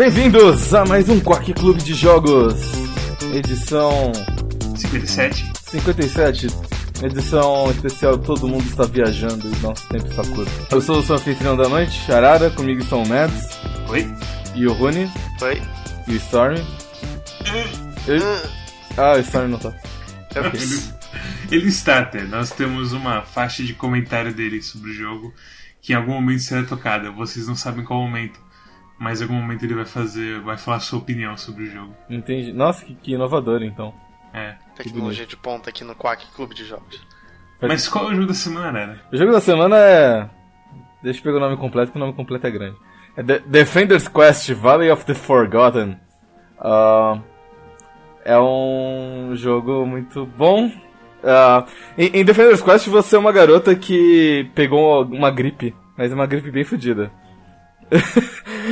Bem-vindos a mais um Quack Clube de Jogos, edição 57. 57, edição especial Todo Mundo Está Viajando e Nosso Tempo Está Curto. Eu sou o seu anfitrião da noite, Arara, comigo estão o Mads Oi? e o Rune Oi? e o Stormy. Ele- Ah, o Stormy não tá. Ok. Ele, ele está até. Nós temos uma faixa de comentário dele sobre o jogo que em algum momento será tocada. Vocês não sabem qual momento. Mas em algum momento ele vai fazer. vai falar sua opinião sobre o jogo. Entendi. Nossa, que, que inovador então. É. Tecnologia de ponta aqui no Quack Clube de Jogos. Mas qual é o jogo da semana, né? O jogo da semana é. Deixa eu pegar o nome completo, que o nome completo é grande. É De- Defender's Quest Valley of the Forgotten. Ah, é um jogo muito bom. Ah, em, em Defender's Quest você é uma garota que pegou uma gripe, mas é uma gripe bem fodida.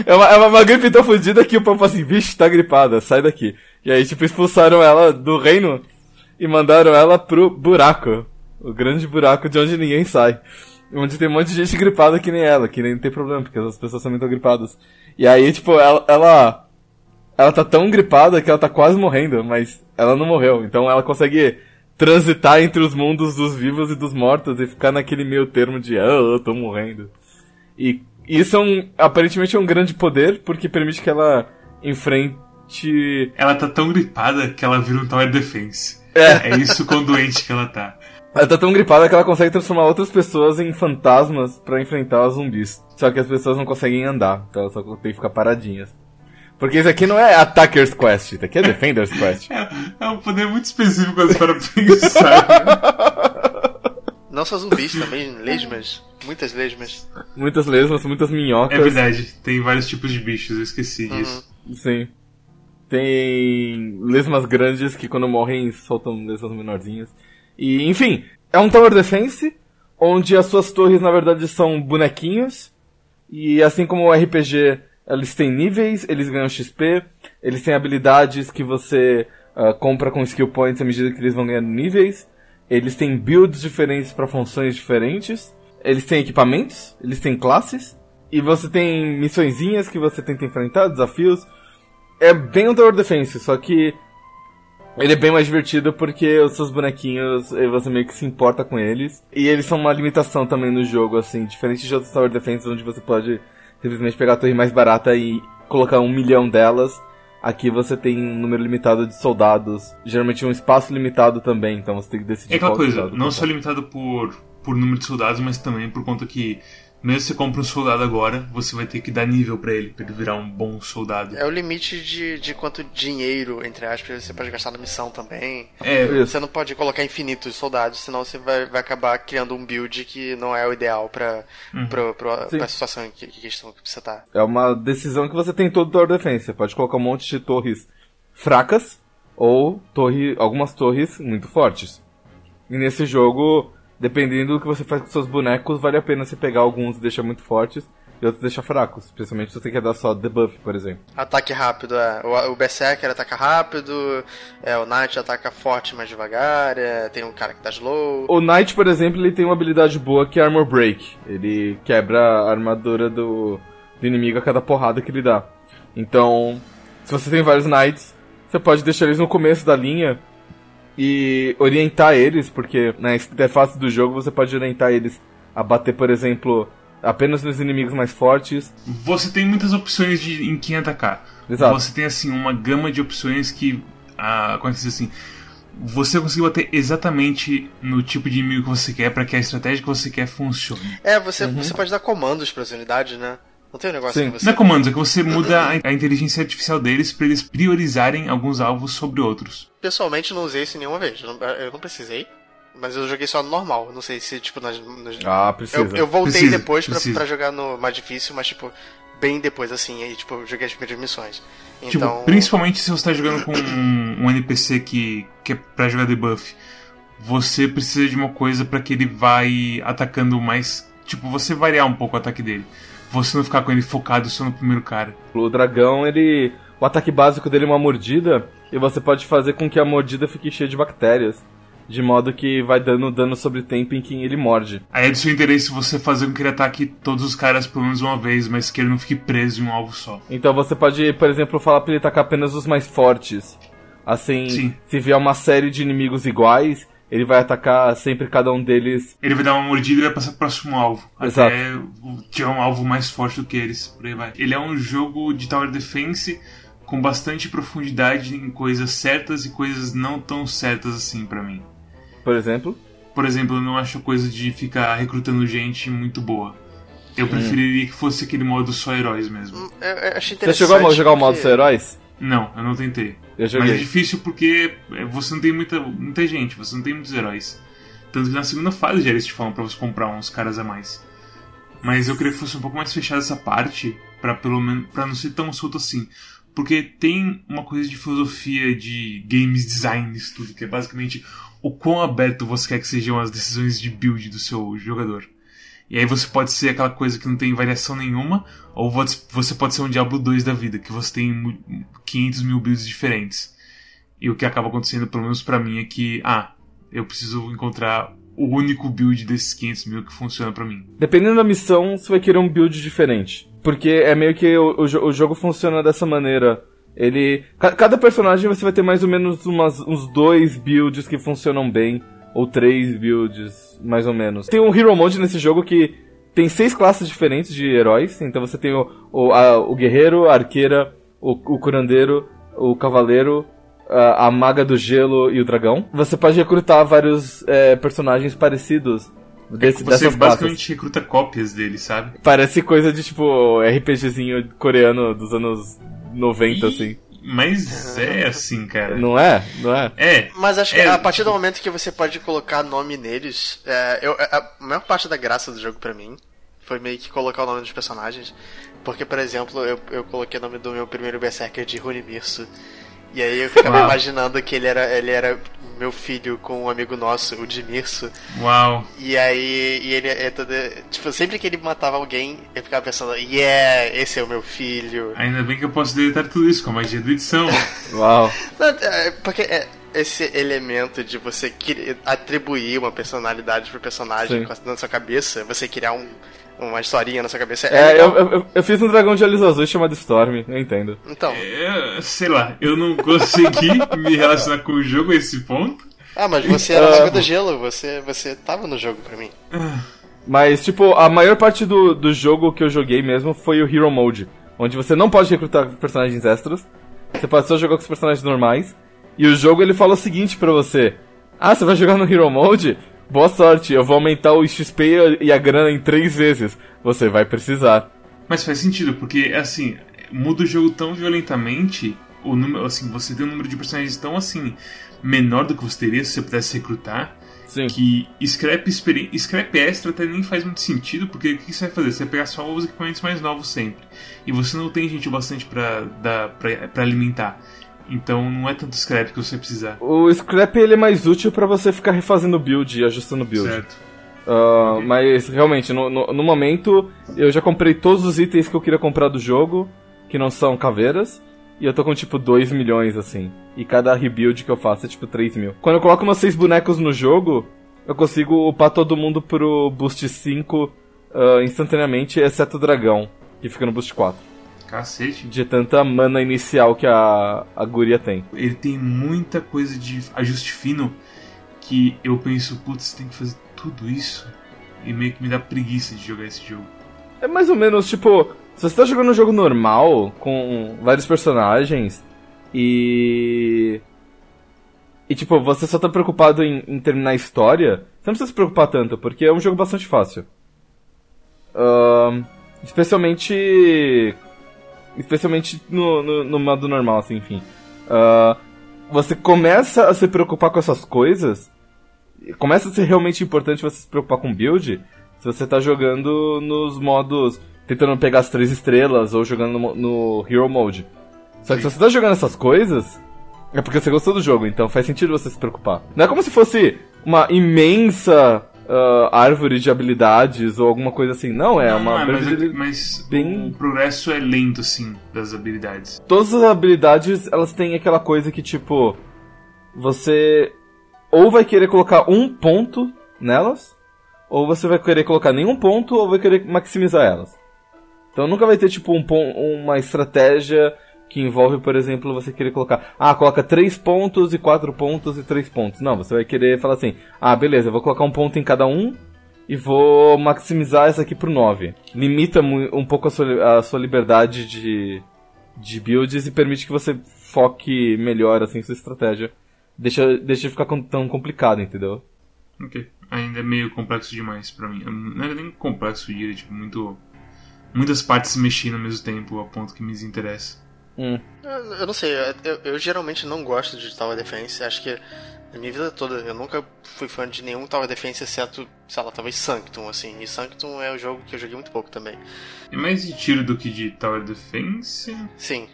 É, uma, é uma, uma gripe tão fodida que o povo assim, vixe, tá gripada, sai daqui. E aí, tipo, expulsaram ela do reino e mandaram ela pro buraco. O grande buraco de onde ninguém sai. Onde tem um monte de gente gripada que nem ela, que nem tem problema, porque as pessoas também estão gripadas. E aí, tipo, ela, ela. Ela tá tão gripada que ela tá quase morrendo, mas ela não morreu. Então ela consegue transitar entre os mundos dos vivos e dos mortos e ficar naquele meio termo de, ah, eu tô morrendo. E isso é um, aparentemente é um grande poder, porque permite que ela enfrente Ela tá tão gripada que ela vira um Tower Defense. É. É isso quão doente que ela tá. Ela tá tão gripada que ela consegue transformar outras pessoas em fantasmas pra enfrentar os zumbis. Só que as pessoas não conseguem andar, então elas só tem que ficar paradinhas. Porque isso aqui não é Attacker's Quest, isso aqui é Defender's Quest. É, é um poder muito específico para pensar. Não só zumbis também, lesmas. Muitas lesmas. Muitas lesmas, muitas minhocas. É verdade, tem vários tipos de bichos, eu esqueci disso. Sim. Tem lesmas grandes que quando morrem soltam lesmas menorzinhas. E, enfim, é um Tower Defense, onde as suas torres na verdade são bonequinhos. E assim como o RPG, eles têm níveis, eles ganham XP, eles têm habilidades que você ah, compra com skill points à medida que eles vão ganhando níveis. Eles têm builds diferentes para funções diferentes. Eles têm equipamentos, eles têm classes. E você tem missõezinhas que você tenta enfrentar, desafios. É bem um Tower Defense, só que ele é bem mais divertido porque os seus bonequinhos, você meio que se importa com eles. E eles são uma limitação também no jogo, assim, diferente de outros Tower Defense onde você pode simplesmente pegar a torre mais barata e colocar um milhão delas. Aqui você tem um número limitado de soldados, geralmente um espaço limitado também, então você tem que decidir É aquela coisa, não só limitado por, por número de soldados, mas também por conta que, mesmo se você compra um soldado agora, você vai ter que dar nível pra ele, pra ele virar um bom soldado. É o limite de, de quanto dinheiro, entre aspas, você pode gastar na missão também. É. Você não pode colocar infinitos soldados, senão você vai, vai acabar criando um build que não é o ideal pra, pra, pra, pra situação em que, que questão que você tá. É uma decisão que você tem em todo Tower Defense. Você pode colocar um monte de torres fracas ou torre, algumas torres muito fortes. E nesse jogo, dependendo do que você faz com seus bonecos, vale a pena você pegar alguns e deixar muito fortes e outros deixar fracos. Especialmente se você quer dar só debuff, por exemplo. Ataque rápido, é. O, o Berserker ataca rápido, é, o Knight ataca forte mais devagar, é, tem um cara que tá slow. O Knight, por exemplo, ele tem uma habilidade boa que é Armor Break. Ele quebra a armadura do, do inimigo a cada porrada que ele dá. Então, se você tem vários Knights, você pode deixar eles no começo da linha e orientar eles, porque na interface do jogo você pode orientar eles a bater, por exemplo, apenas nos inimigos mais fortes. você tem muitas opções de, em quem atacar. Exato. Você tem, assim, uma gama de opções que, ah, como é que diz assim, você conseguiu bater exatamente no tipo de inimigo que você quer para que a estratégia que você quer funcione. É, você, você pode dar comandos pras unidades, né? Não tem um negócio Sim. que você. Não é comandos, é que você muda a, inteligência artificial deles para eles priorizarem alguns alvos sobre outros. Pessoalmente não usei isso nenhuma vez. Eu não, precisei. Mas eu joguei só no normal. Não sei se, tipo, nas. nas- Ah, precisa. eu, eu voltei Precisa, depois pra, precisa. pra jogar no mais difícil, mas, tipo, bem depois, assim. Aí, tipo, eu joguei as primeiras missões. Tipo, Então. principalmente se você tá jogando com um, um NPC que, que é pra jogar debuff. Você precisa de uma coisa para que ele vai atacando mais. Tipo, você variar um pouco o ataque dele. Você não ficar com ele focado só no primeiro cara. O dragão, ele. O ataque básico dele é uma mordida, e você pode fazer com que a mordida fique cheia de bactérias. de modo que vai dando dano sobre tempo em quem ele morde. Aí é do seu interesse você fazer com que ele ataque todos os caras pelo menos uma vez, mas que ele não fique preso em um alvo só. Então você pode, por exemplo, falar pra ele atacar apenas os mais fortes. Assim, Sim. se vier uma série de inimigos iguais, ele vai atacar sempre cada um deles. Ele vai dar uma mordida e vai passar pro próximo alvo. Exato. Até tiver um alvo mais forte do que eles. Por aí vai. Ele é um jogo de Tower Defense com bastante profundidade em coisas certas e coisas não tão certas assim pra mim. Por exemplo. Por exemplo, eu não acho a coisa de ficar recrutando gente muito boa. Eu preferiria que fosse aquele modo só heróis mesmo. Eu, eu achei Você interessante. chegou a jogar o modo porque- dos heróis? Não, eu não tentei. Eu Mas é joguei. difícil porque é, você não tem muita, muita gente, você não tem muitos heróis. Tanto que na segunda fase já eles te falam pra você comprar uns caras a mais. Mas eu queria que fosse um pouco mais fechada essa parte, pra pelo menos para não ser tão solto assim. Porque tem uma coisa de filosofia de games design tudo, que é basicamente o quão aberto você quer que sejam as decisões de build do seu jogador. E aí você pode ser aquela coisa que não tem variação nenhuma, ou vo- você pode ser um Diablo 2 da vida, que você tem mu- 500 mil builds diferentes. E o que acaba acontecendo, pelo menos pra mim, é que, ah, eu preciso encontrar o único build desses 500 mil que funciona pra mim. Dependendo da missão, você vai querer um build diferente. Porque é meio que o, o o jogo funciona dessa maneira. Ele. ca- Cada personagem você vai ter mais ou menos umas, uns dois builds que funcionam bem. Ou três builds, mais ou menos. Tem um Hero Mode nesse jogo que tem seis classes diferentes de heróis. Então você tem o, o, a- o guerreiro, a arqueira, o, o curandeiro, o cavaleiro, a, a maga do gelo e o dragão. Você pode recrutar vários é, personagens parecidos desse, Você dessas classes. basicamente recruta cópias dele, sabe? Parece coisa de tipo RPGzinho coreano dos anos 90, E- assim. Mas é assim, cara. Não é? Não é? É. Mas acho que É, a partir do momento que você pode colocar nome neles, é, eu- a maior parte da graça do jogo pra mim foi meio que colocar o nome dos personagens. Porque, por exemplo, eu, eu coloquei o nome do meu primeiro Berserker de Runimirso. E aí eu ficava imaginando que ele era, ele era meu filho com um amigo nosso, o Dimirso. Uau. E aí, e ele é todo. Tipo, sempre que ele matava alguém, eu ficava pensando, yeah, esse é o meu filho. Ainda bem que eu posso deletar tudo isso com a magia da edição. Uau. Não, é, porque é, esse elemento de você atribuir uma personalidade pro personagem Sim. na sua cabeça, você criar um, uma historinha na sua cabeça. É, legal. eu, eu, eu fiz um dragão de olhos azuis chamado Storm, eu entendo. Então. É, sei lá, eu não consegui me relacionar com o jogo a esse ponto. Ah, mas você era Ah. mago do gelo, você, você tava no jogo pra mim. Mas, tipo, a maior parte do, do jogo que eu joguei mesmo foi o Hero Mode, onde você não pode recrutar personagens extras, você pode só jogar com os personagens normais, e o jogo ele fala o seguinte pra você: Ah, você vai jogar no Hero Mode? Boa sorte, eu vou aumentar o XP e a grana em três vezes. Você vai precisar. Mas faz sentido, porque assim, muda o jogo tão violentamente, o número, assim, você tem um número de personagens tão assim menor do que você teria se você pudesse recrutar, Sim. que scrap, scrap extra até nem faz muito sentido, porque o que você vai fazer? Você vai pegar só os equipamentos mais novos sempre. E você não tem gente bastante pra, pra, pra alimentar. Então não é tanto scrap que você precisar. O scrap ele é mais útil pra você ficar refazendo build e ajustando build. Certo. Ah, Mas realmente, no, no, no momento, eu já comprei todos os itens que eu queria comprar do jogo, que não são caveiras, e eu tô com tipo 2 milhões assim. E cada rebuild que eu faço é tipo 3 mil. Quando eu coloco meus 6 bonecos no jogo, eu consigo upar todo mundo pro boost 5 ah, instantaneamente, exceto o dragão, que fica no boost 4. Cacete. De tanta mana inicial que a, a guria tem. Ele tem muita coisa de ajuste fino que eu penso, putz, tem que fazer tudo isso. E meio que me dá preguiça de jogar esse jogo. É mais ou menos tipo, se você tá jogando um jogo normal, com vários personagens, e. E tipo, você só tá preocupado em, em terminar a história, você não precisa se preocupar tanto, porque é um jogo bastante fácil. Ahn, especialmente. Especialmente no, no, no modo normal, assim, enfim. Ah, você começa a se preocupar com essas coisas. Começa a ser realmente importante você se preocupar com build se você tá jogando nos modos. tentando pegar as três estrelas ou jogando no, no Hero Mode. Só que se você tá jogando essas coisas, é porque você gostou do jogo, então faz sentido você se preocupar. Não é como se fosse uma imensa ah, árvore de habilidades ou alguma coisa assim. Não, é Não, uma não mas, árvore de- mas bem- o progresso é lento, assim, das habilidades. Todas as habilidades, elas têm aquela coisa que, tipo, você ou vai querer colocar um ponto nelas, ou você vai querer colocar nenhum ponto, ou vai querer maximizar elas. Então nunca vai ter tipo um, uma estratégia que envolve, por exemplo, você querer colocar, ah, coloca 3 pontos e 4 pontos e 3 pontos. Não, você vai querer falar assim, ah, beleza, vou colocar um ponto em cada um e vou maximizar essa aqui pro 9. Limita um pouco a sua, a sua liberdade de, de builds e permite que você foque melhor assim sua estratégia. Deixa, deixa de ficar tão complicado, entendeu? Ok. Ainda é meio complexo demais para mim. Não é nem complexo, diria, tipo, muito. Muitas partes se mexendo ao mesmo tempo, a ponto que me desinteressa. Hum. Eu, eu, não sei, eu, eu, geralmente não gosto de Tower Defense. Acho que na minha vida toda eu nunca fui fã de nenhum Tower Defense, exceto, sei lá, talvez Sanctum, assim. E Sanctum é o jogo que eu joguei muito pouco também. É mais de tiro do que de Tower Defense? Sim.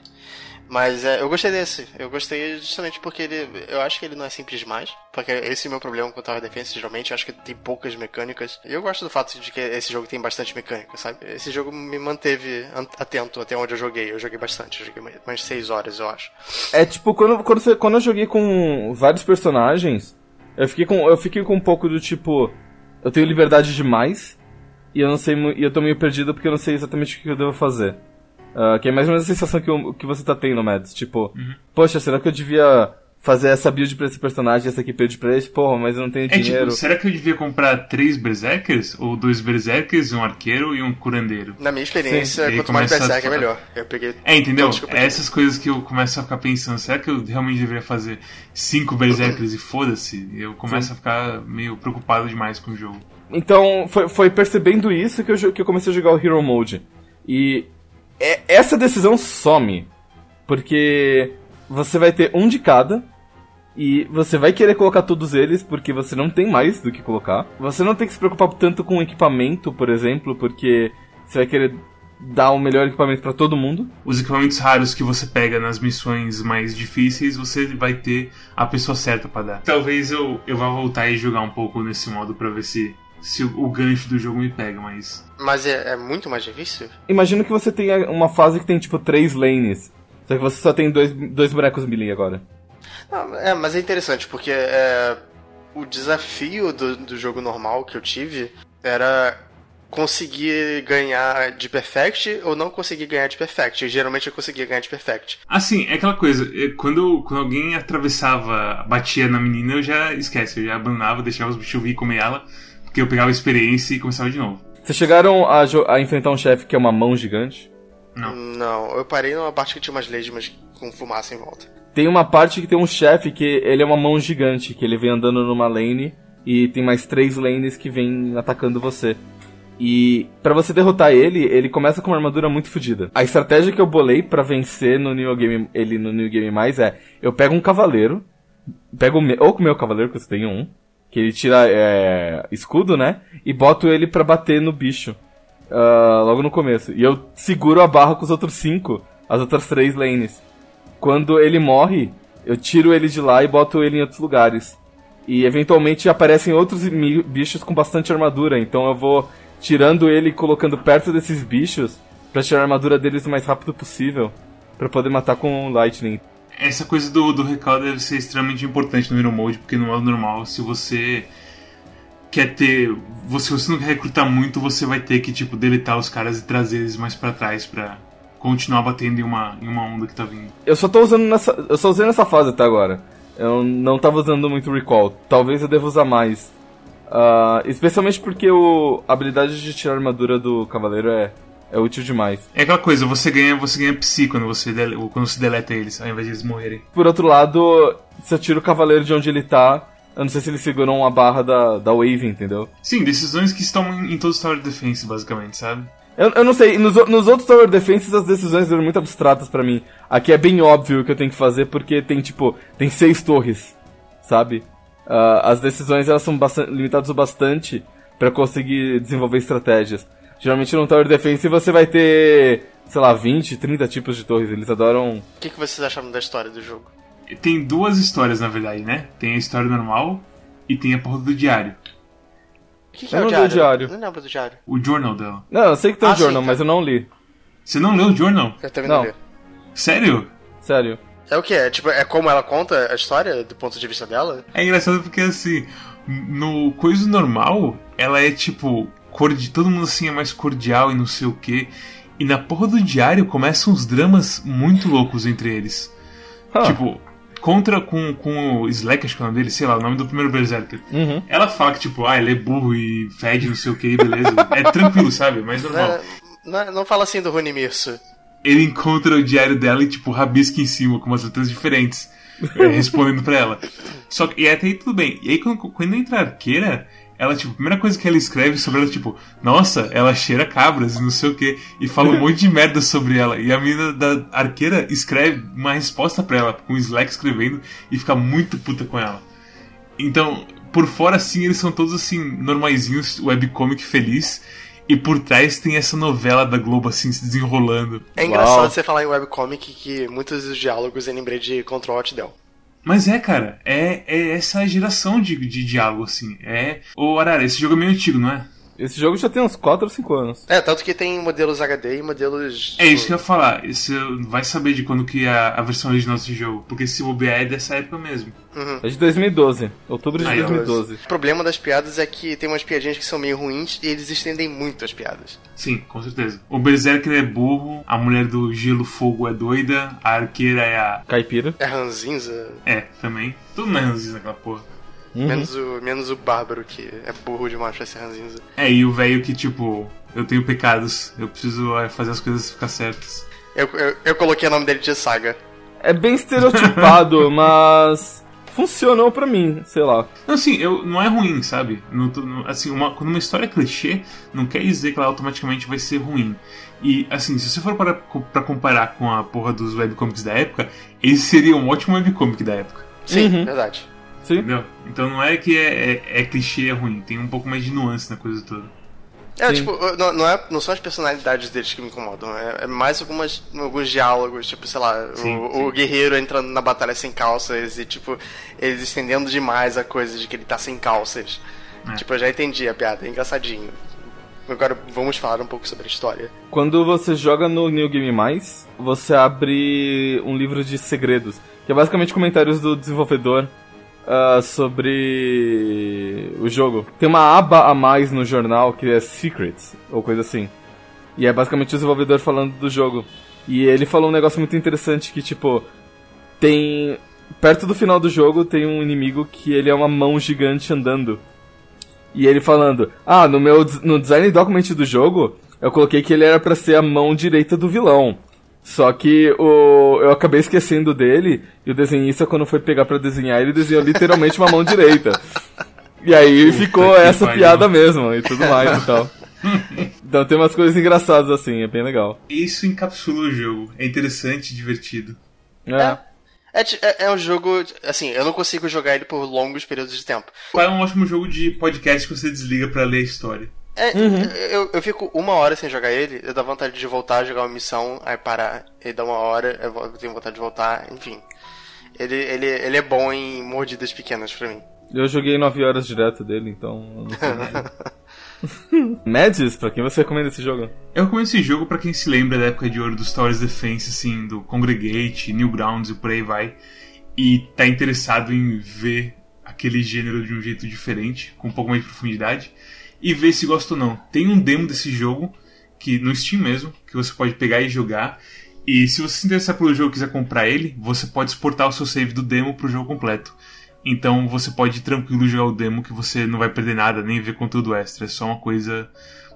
Mas é, eu gostei desse. Eu gostei justamente porque ele. Eu acho que ele não é simples demais. Porque esse é o meu problema com o Tower Defense, geralmente. Eu acho que tem poucas mecânicas. E eu gosto do fato de que esse jogo tem bastante mecânica, sabe? Esse jogo me manteve atento até onde eu joguei. Eu joguei bastante. Eu joguei mais 6 horas, eu acho. É tipo, quando, quando, você, quando eu joguei com vários personagens, eu fiquei com, eu fiquei com um pouco do tipo. Eu tenho liberdade demais. E eu não sei. E eu tô meio perdido porque eu não sei exatamente o que eu devo fazer. Uh, que é mais ou menos a sensação que, eu, que você tá tendo, Mads. Tipo, uhum. poxa, será que eu devia fazer essa build pra esse personagem, essa aqui build pra esse? Porra, mas eu não tenho é, dinheiro. Tipo, será que eu devia comprar três berserkers? Ou dois berserkers, um arqueiro e um curandeiro? Na minha experiência, Sim. quanto mais berserker, é melhor. Eu peguei. É, entendeu? É essas coisas que eu começo a ficar pensando. Será que eu realmente deveria fazer cinco berserkers e foda-se? Eu começo Sim. a ficar meio preocupado demais com o jogo. Então, foi, foi percebendo isso que eu, que eu comecei a jogar o Hero Mode. E é, essa decisão some. Porque você vai ter um de cada. E você vai querer colocar todos eles porque você não tem mais do que colocar. Você não tem que se preocupar tanto com equipamento, por exemplo, porque você vai querer dar o melhor equipamento para todo mundo. Os equipamentos raros que você pega nas missões mais difíceis, você vai ter a pessoa certa para dar. Talvez eu, eu vá voltar e jogar um pouco nesse modo para ver se se o, gancho do jogo me pega, mas. Mas é, é, muito mais difícil? Imagina que você tenha uma fase que tem tipo três lanes. Só que você só tem dois, dois bonecos melee agora. Não, é, mas é interessante, porque é, o desafio do, do jogo normal que eu tive era conseguir ganhar de Perfect ou não conseguir ganhar de Perfect. E geralmente eu conseguia ganhar de Perfect. Assim, é aquela coisa, é, quando, quando alguém atravessava, batia na menina, eu já esquece, eu já abandonava, deixava os bichos vir comer ela porque eu pegava experiência e começava de novo. Vocês chegaram a, a enfrentar um chefe que é uma mão gigante? Não. Não, eu parei numa parte que tinha umas lesmas com fumaça em volta. Tem uma parte que tem um chefe que ele é uma mão gigante, que ele vem andando numa lane e tem mais três lanes que vêm atacando você. E para você derrotar ele, ele começa com uma armadura muito fodida. A estratégia que eu bolei para vencer no New Game, ele no New Game Mais é: eu pego um cavaleiro, pego ou com o meu cavaleiro, que eu tenho um, que ele tira é, escudo, né? E boto ele para bater no bicho. Uh, logo no começo. E eu seguro a barra com os outros cinco, as outras três lanes. Quando ele morre, eu tiro ele de lá e boto ele em outros lugares. E eventualmente aparecem outros bichos com bastante armadura, então eu vou tirando ele e colocando perto desses bichos para tirar a armadura deles o mais rápido possível, para poder matar com Lightning essa coisa do, do recall deve ser extremamente importante no Hero Mode, porque no modo normal, se você quer ter. Se você não quer recrutar muito, você vai ter que, tipo, deletar os caras e trazer eles mais para trás para continuar batendo em uma, em uma onda que tá vindo. Eu só tô usando nessa. Eu só usei nessa fase até agora. Eu não tava usando muito recall. Talvez eu deva usar mais. Uh, especialmente porque o, a habilidade de tirar armadura do cavaleiro é é útil demais. É aquela coisa, você ganha, você ganha psi quando você, dele, quando você deleta eles, ao invés de eles morrerem. Por outro lado, você tira o cavaleiro de onde ele tá. Eu não sei se eles seguram uma barra da, da Wave, entendeu? Sim, decisões que estão em, em todos os Tower Defense, basicamente, sabe? Eu, eu não sei, nos, nos outros Tower Defenses as decisões eram muito abstratas para mim. Aqui é bem óbvio o que eu tenho que fazer porque tem, tipo, tem seis torres, sabe? Uh, as decisões elas são bastante, limitadas o bastante para conseguir desenvolver estratégias. Geralmente no Tower Defense você vai ter, sei lá, 20, 30 tipos de torres. Eles adoram. O que, que vocês acharam da história do jogo? Tem duas histórias, na verdade, né? Tem a história normal e tem a porra do diário. O que, que é o diário? diário? Não lembro do diário. O journal dela. Não, eu sei que tem o ah, journal, sim, mas eu não li. Você não leu o journal? Eu também não, não li. Sério? Sério. É o que? É, tipo, é como ela conta a história do ponto de vista dela? É engraçado porque assim, no coisa normal, ela é tipo, cordi... todo mundo assim é mais cordial e não sei o que. E na porra do diário começam uns dramas muito loucos entre eles. Ah. Tipo, contra com, com o Slack, acho que é o nome dele, sei lá, o nome do primeiro Berserker. Uhum. Ela fala que, tipo, ah, ele é burro e fede, não sei o que, beleza. é tranquilo, sabe? Mas normal. Não, não, não fala assim do Rune Mirso. Ele encontra o diário dela e, tipo, rabisca em cima com umas letras diferentes. é, respondendo pra ela. Só que, e até aí tudo bem. E aí quando, quando entra a arqueira, ela, tipo, a primeira coisa que ela escreve sobre ela, tipo, nossa, ela cheira cabras e não sei o que. E fala um monte de merda sobre ela. E a menina da arqueira escreve uma resposta pra ela, com o Slack escrevendo, e fica muito puta com ela. Então, por fora, assim, eles são todos, assim, normaizinhos, webcomic feliz. E por trás tem essa novela da Globo, assim, se desenrolando. É engraçado você falar em webcomic que muitos dos diálogos eu lembrei de Control Alt Del. Mas é, cara, é, é essa geração de, de diálogo, assim. É. Ô, Arara, esse jogo é meio antigo, não é? Esse jogo já tem uns 4 ou 5 anos. É, tanto que tem modelos HD e modelos. É isso que eu ia falar. Você vai saber de quando que é a, a versão original desse jogo. Porque se bobear é dessa época mesmo. Uhum. É de 2012. Outubro de Aí, ó. 2012. O problema das piadas é que tem umas piadinhas que são meio ruins e eles estendem muito as piadas. Sim, com certeza. O Berserker é burro, a mulher do gelo fogo é doida, a arqueira é a. Caipira. É ranzinza, É, também. Tudo não é ranzinza naquela porra. Uhum. menos, o, menos o bárbaro que é burro demais pra ser ranzinza. É, e o velho que, tipo, eu tenho pecados, eu preciso é, fazer as coisas ficar certas. Eu, eu, eu coloquei o nome dele de Saga. É bem estereotipado, mas funcionou pra mim, sei lá. Não, assim, eu, não é ruim, sabe? Não não- assim, uma, quando uma história é clichê, não quer dizer que ela automaticamente vai ser ruim. E, assim, se você for para, pra comparar com a porra dos webcomics da época, esse seria um ótimo webcomic da época. Sim, Uhum. verdade. Sim. Entendeu? Então não é que é, é, é clichê, é ruim. Tem um pouco mais de nuance na coisa toda. É, Sim. tipo, não, não, é, não são as personalidades deles que me incomodam, é, é mais algumas, alguns diálogos, tipo, sei lá, Sim, o, sim. o guerreiro entrando na batalha sem calças e, tipo, eles estendendo demais a coisa de que ele tá sem calças. É. Tipo, eu já entendi a piada, é engraçadinho. Agora vamos falar um pouco sobre a história. Quando você joga no New Game Mais, você abre um livro de segredos, que é basicamente comentários do desenvolvedor ah, sobre o jogo. Tem uma aba a mais no jornal que é Secrets, ou coisa assim. E é basicamente o desenvolvedor falando do jogo. E ele falou um negócio muito interessante que, tipo, tem. Perto do final do jogo tem um inimigo que ele é uma mão gigante andando. E ele falando, ah, no meu no design document do jogo, eu coloquei que ele era pra ser a mão direita do vilão. Só que o eu acabei esquecendo dele, e o desenhista quando foi pegar pra desenhar, ele desenhou literalmente uma mão direita. E aí Puta ficou essa pariu. piada mesmo, e tudo mais e tal. Então tem umas coisas engraçadas assim, é bem legal. Isso encapsula o jogo. É interessante e divertido. É. É, ti- é, é um jogo, assim, eu não consigo jogar ele por longos períodos de tempo. É um ótimo jogo de podcast que você desliga pra ler a história. É, eu, eu fico uma hora sem jogar ele, eu dá vontade de voltar a jogar uma missão, aí parar, e dar uma hora, eu tenho vontade de voltar, enfim. Ele, ele, ele é bom em mordidas pequenas pra mim. Eu joguei 9 horas direto dele, então eu não sei nada. Mads, pra quem você recomenda esse jogo? Eu recomendo esse jogo pra quem se lembra da época de ouro dos Towers Defense, assim, do Congregate, Newgrounds e por aí vai. E tá interessado em ver aquele gênero de um jeito diferente, com um pouco mais de profundidade. E ver se gosta ou não. Tem um demo desse jogo, que no Steam mesmo, que você pode pegar e jogar. E se você se interessar pelo jogo e quiser comprar ele, você pode exportar o seu save do demo pro jogo completo. Então você pode tranquilo jogar o demo que você não vai perder nada, nem ver conteúdo extra. É só uma coisa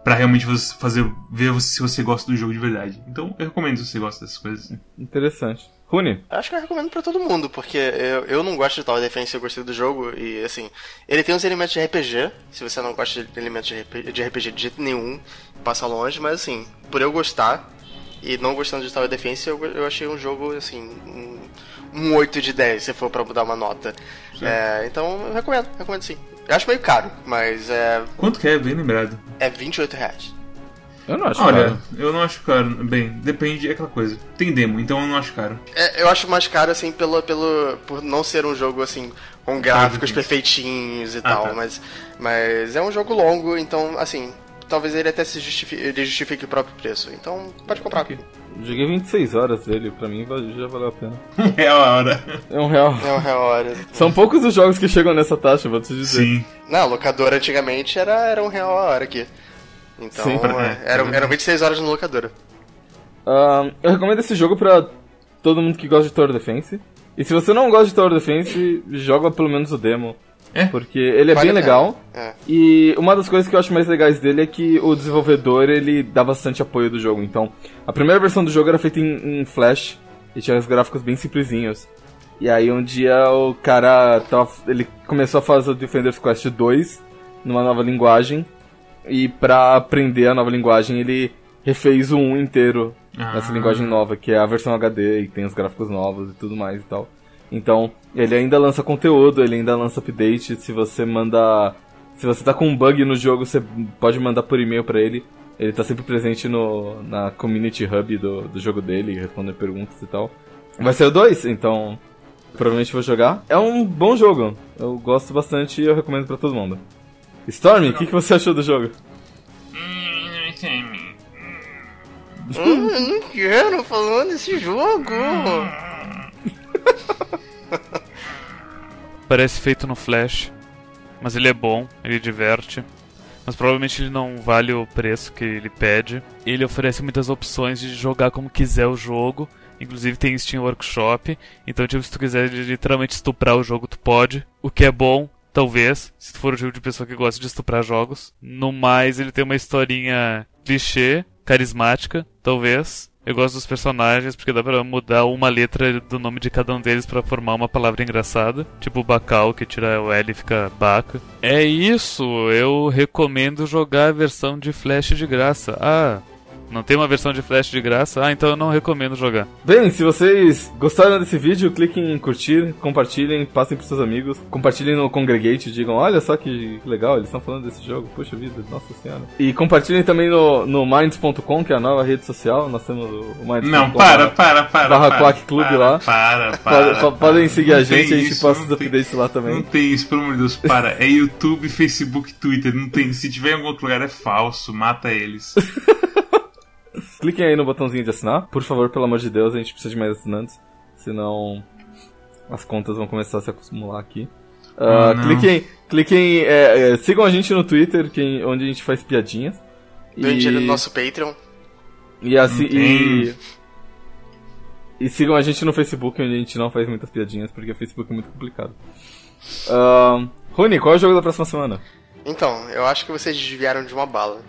pra realmente você fazer ver se você gosta do jogo de verdade. Então eu recomendo se você gosta dessas coisas. Interessante. Rune, Acho que eu recomendo pra todo mundo, porque eu, eu não gosto de Tower Defense, eu gostei do jogo, e assim, ele tem uns elementos de RPG, se você não gosta de elementos de RPG, de RPG de jeito nenhum, passa longe, mas assim, por eu gostar, e não gostando de Tower Defense, eu, eu achei um jogo, assim, um, um 8 de 10, se for pra mudar uma nota. É, então, eu recomendo, recomendo sim. Eu acho meio caro, mas é, Quanto que é? Bem lembrado. é 28 reais. eu não acho Olha, caro. eu não acho caro. Bem, depende, é aquela coisa. Tem demo, então eu não acho caro. É, eu acho mais caro, assim, pelo, pelo, por não ser um jogo, assim, com gráficos Defense. perfeitinhos e Ah, tal, tá. mas, mas é um jogo longo, então, assim, talvez ele até se justifique, ele justifique o próprio preço. Então, pode comprar. Joguei 26 horas dele, pra mim já valeu a pena. Um real a hora. É um real. É um real a hora. São poucos os jogos que chegam nessa taxa, vou te dizer. Sim. Não, locadora antigamente era, era um real a hora aqui. Então, Sim, é, eram, eram 26 horas no locadora. Ah, eu recomendo esse jogo pra todo mundo que gosta de Tower Defense. E se você não gosta de Tower Defense, joga pelo menos o demo. É? Porque ele é Vale bem pena. legal. É. E uma das coisas que eu acho mais legais dele é que o desenvolvedor ele dá bastante apoio do jogo. Então, a primeira versão do jogo era feita em, em Flash e tinha os gráficos bem simplesinhos. E aí um dia o cara tava, ele começou a fazer o Defender's Quest 2 numa nova linguagem. E pra aprender a nova linguagem ele refez o 1 inteiro nessa Ah. linguagem nova, que é a versão HD e tem os gráficos novos e tudo mais e tal. Então, ele ainda lança conteúdo, ele ainda lança update. Se você manda. Se você tá com um bug no jogo, você pode mandar por e-mail pra ele. Ele tá sempre presente no, na community hub do, do jogo dele, respondendo perguntas e tal. Vai ser o 2, então provavelmente vou jogar. É um bom jogo, eu gosto bastante e eu recomendo pra todo mundo. Stormy, o que, que você achou do jogo? Hum, eu não quero falando desse jogo. Parece feito no Flash, mas ele é bom, ele diverte. Mas provavelmente ele não vale o preço que ele pede. Ele oferece muitas opções de jogar como quiser o jogo. Inclusive tem Steam Workshop. Então, tipo, se tu quiser literalmente estuprar o jogo, tu pode. O que é bom, talvez, se tu for o tipo de pessoa que gosta de estuprar jogos. No mais, ele tem uma historinha clichê, carismática, talvez. Eu gosto dos personagens porque dá pra mudar uma letra do nome de cada um deles pra formar uma palavra engraçada. Tipo Bacal, que tira o L e fica Baca. É isso, eu recomendo jogar a versão de Flash de graça. Ah, não tem uma versão de Flash de graça? Ah, então eu não recomendo jogar. Bem, se vocês gostaram desse vídeo, cliquem em curtir, compartilhem, passem pros seus amigos, compartilhem no Congregate, digam, olha só que legal, eles estão falando desse jogo, poxa vida, nossa senhora. E compartilhem também no, no Minds.com, que é a nova rede social, nós temos o Minds.com. Não, para, para, para. Barra para, Quack Club para, lá. Para, para. Pode- po- podem seguir a Não gente, a gente isso, posta os não updates lá Não também. tem isso, pelo amor de Deus, para. É YouTube, Facebook, Twitter. Não tem. Se tiver em algum outro lugar é falso, mata eles. Cliquem aí no botãozinho de assinar, por favor, pelo amor de Deus, a gente precisa de mais assinantes, senão as contas vão começar a se acumular aqui. Ah, não. cliquem, cliquem, é, é, sigam a gente no Twitter, que, onde a gente faz piadinhas. Doem dinheiro no nosso Patreon. e, assim, e, e sigam a gente no Facebook, onde a gente não faz muitas piadinhas, porque o Facebook é muito complicado. Ah, Rony, qual é o jogo da próxima semana? Então, eu acho que vocês desviaram de uma bala.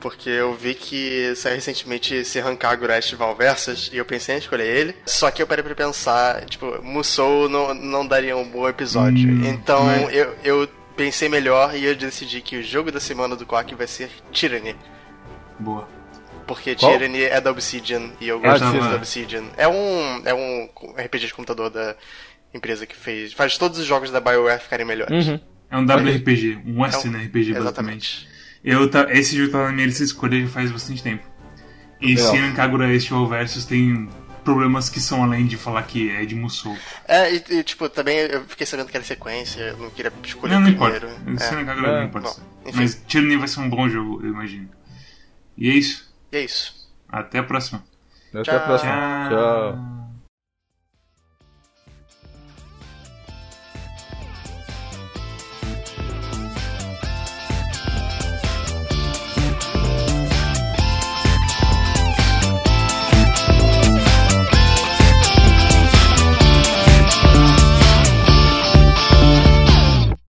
Porque eu vi que saiu recentemente esse Rancagro Estival Versus e eu pensei em escolher ele. Só que eu parei pra pensar, tipo, Musou não, não daria um bom episódio. Hum, então eu, eu pensei melhor e eu decidi que o jogo da semana do Quack vai ser Tyranny. Boa. Porque Qual? Tyranny é da Obsidian e eu Ah, gosto Tyranny. da Obsidian. É um, é um RPG de computador da empresa que fez. Faz todos os jogos da BioWare ficarem melhores. Uhum. É um WRPG, um É Western um- RPG, basicamente. Exatamente. Eu, tá, esse jogo tá na minha lista de escolha já faz bastante temmo. E Legal. esse Kagura Estival Versus tem problemas que são além de falar que é de Musou. É, e, e, tipo, também eu fiquei sabendo que era sequência, eu não queria escolher Não, o não primeiro. importa. Esse É. Kagura É, não importa. bom. Mas Tyranny vai ser um bom jogo, eu imagino. E é isso. E é isso. Até a próxima. Até Tchau. a próxima. Tchau. Tchau.